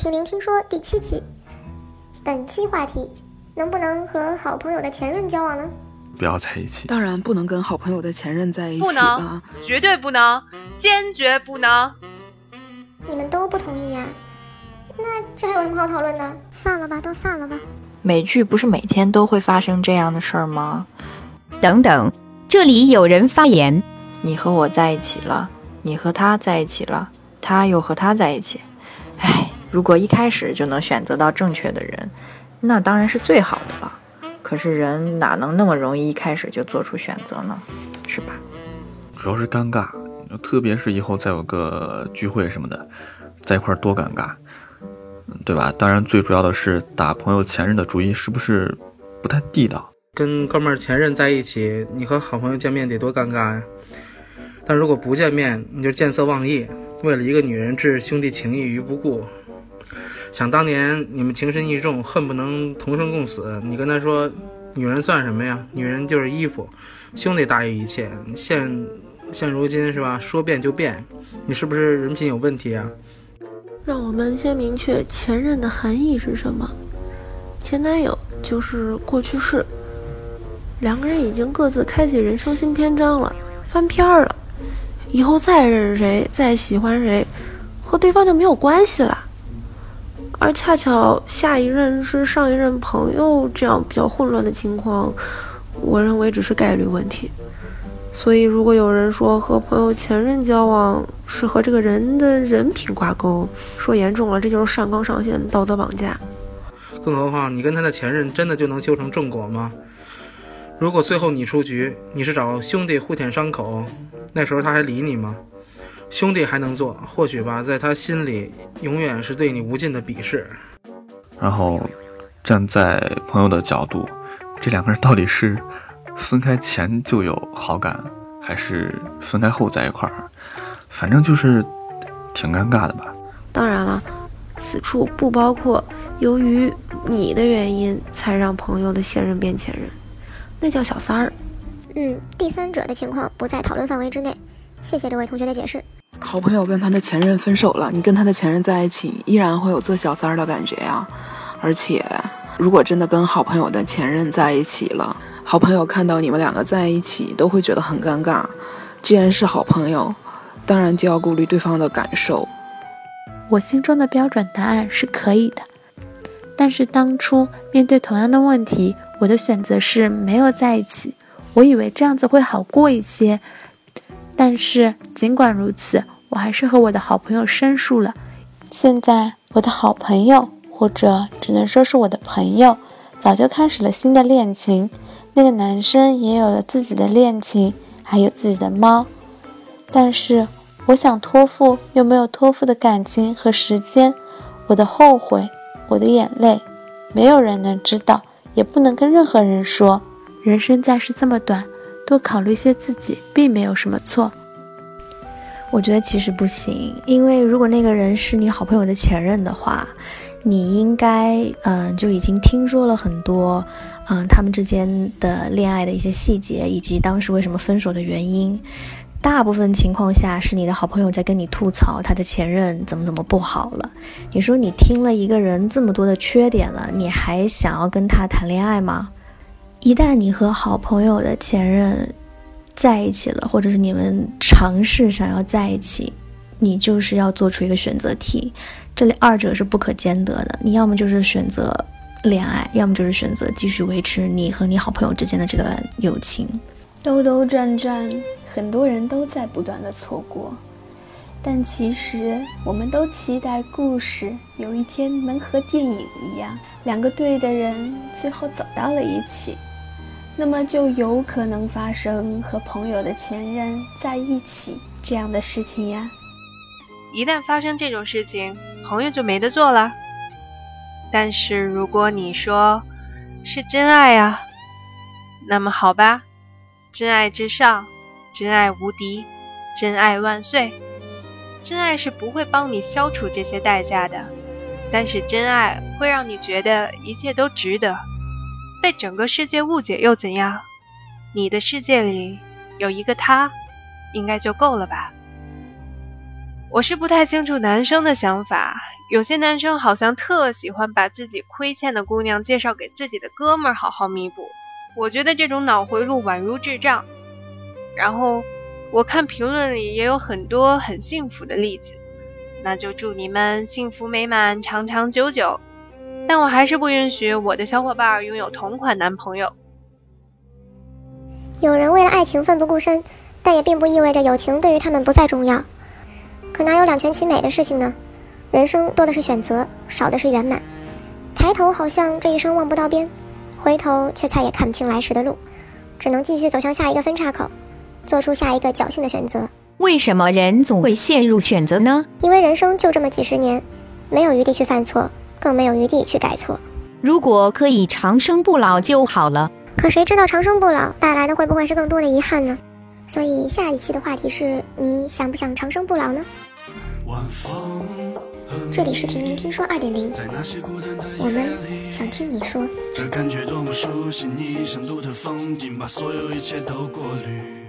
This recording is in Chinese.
到听聆听说第七期，本期话题：能不能和好朋友的前任交往呢？不要在一起。当然不能跟好朋友的前任在一起不能，绝对不能，坚决不能。你们都不同意呀？那这还有什么好讨论的？散了吧，都散了吧。美剧不是每天都会发生这样的事儿吗？等等，这里有人发言。你和我在一起了，你和他在一起了，他又和他在一起。唉，如果一开始就能选择到正确的人，那当然是最好的了。可是人哪能那么容易一开始就做出选择呢？是吧？主要是尴尬，特别是以后再有个聚会什么的，在一块儿多尴尬，对吧？当然，最主要的是打朋友前任的主意是不是不太地道？跟哥们儿前任在一起，你和好朋友见面得多尴尬呀！但如果不见面，你就见色忘义，为了一个女人置兄弟情谊于不顾。想当年你们情深意重，恨不能同生共死，你跟他说，女人算什么呀？女人就是衣服，兄弟大于一切。现现如今是吧？说变就变，你是不是人品有问题啊？让我们先明确前任的含义是什么。前男友就是过去式，两个人已经各自开启人生新篇章了，翻篇了。以后再认识谁，再喜欢谁，和对方就没有关系了。而恰巧下一任是上一任朋友，这样比较混乱的情况，我认为只是概率问题。所以，如果有人说和朋友前任交往是和这个人的人品挂钩，说严重了，这就是上纲上线、道德绑架。更何况，你跟他的前任真的就能修成正果吗？如果最后你出局，你是找兄弟互舔伤口，那时候他还理你吗？兄弟还能做，或许吧，在他心里永远是对你无尽的鄙视。然后，站在朋友的角度，这两个人到底是分开前就有好感，还是分开后在一块儿？反正就是挺尴尬的吧。当然了，此处不包括由于你的原因才让朋友的现任变前任。那叫小三儿，嗯，第三者的情况不在讨论范围之内。谢谢这位同学的解释。好朋友跟他的前任分手了，你跟他的前任在一起，依然会有做小三儿的感觉呀。而且，如果真的跟好朋友的前任在一起了，好朋友看到你们两个在一起，都会觉得很尴尬。既然是好朋友，当然就要顾虑对方的感受。我心中的标准答案是可以的，但是当初面对同样的问题。我的选择是没有在一起，我以为这样子会好过一些，但是尽管如此，我还是和我的好朋友申诉了。现在我的好朋友，或者只能说是我的朋友，早就开始了新的恋情，那个男生也有了自己的恋情，还有自己的猫。但是我想托付又没有托付的感情和时间，我的后悔，我的眼泪，没有人能知道。也不能跟任何人说，人生在世这么短，多考虑些自己，并没有什么错。我觉得其实不行，因为如果那个人是你好朋友的前任的话，你应该嗯就已经听说了很多嗯他们之间的恋爱的一些细节，以及当时为什么分手的原因。大部分情况下是你的好朋友在跟你吐槽他的前任怎么怎么不好了。你说你听了一个人这么多的缺点了，你还想要跟他谈恋爱吗？一旦你和好朋友的前任在一起了，或者是你们尝试想要在一起，你就是要做出一个选择题，这里二者是不可兼得的。你要么就是选择恋爱，要么就是选择继续维持你和你好朋友之间的这段友情。兜兜转转。很多人都在不断的错过，但其实我们都期待故事有一天能和电影一样，两个对的人最后走到了一起，那么就有可能发生和朋友的前任在一起这样的事情呀。一旦发生这种事情，朋友就没得做了。但是如果你说是真爱啊，那么好吧，真爱至上。真爱无敌，真爱万岁！真爱是不会帮你消除这些代价的，但是真爱会让你觉得一切都值得。被整个世界误解又怎样？你的世界里有一个他，应该就够了吧？我是不太清楚男生的想法，有些男生好像特喜欢把自己亏欠的姑娘介绍给自己的哥们儿好好弥补。我觉得这种脑回路宛如智障。然后我看评论里也有很多很幸福的例子，那就祝你们幸福美满、长长久久。但我还是不允许我的小伙伴拥有同款男朋友。有人为了爱情奋不顾身，但也并不意味着友情对于他们不再重要。可哪有两全其美的事情呢？人生多的是选择，少的是圆满。抬头好像这一生望不到边，回头却再也看不清来时的路，只能继续走向下一个分岔口，做出下一个侥幸的选择。为什么人总会陷入选择呢？因为人生就这么几十年，没有余地去犯错，更没有余地去改错。如果可以长生不老就好了。可谁知道长生不老带来的会不会是更多的遗憾呢？所以下一期的话题是你想不想长生不老呢？这里是听您听说二点零，我们想听你说。这感觉多么熟悉，你像独特风景，把所有一切都过滤。